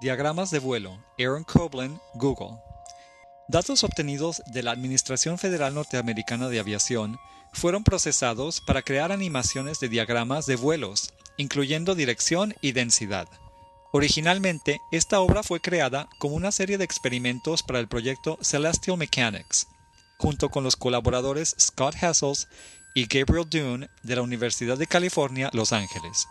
Diagramas de vuelo. Aaron Coblin, Google. Datos obtenidos de la Administración Federal Norteamericana de Aviación fueron procesados para crear animaciones de diagramas de vuelos, incluyendo dirección y densidad. Originalmente, esta obra fue creada como una serie de experimentos para el proyecto Celestial Mechanics, junto con los colaboradores Scott Hassels y Gabriel Dune de la Universidad de California, Los Ángeles.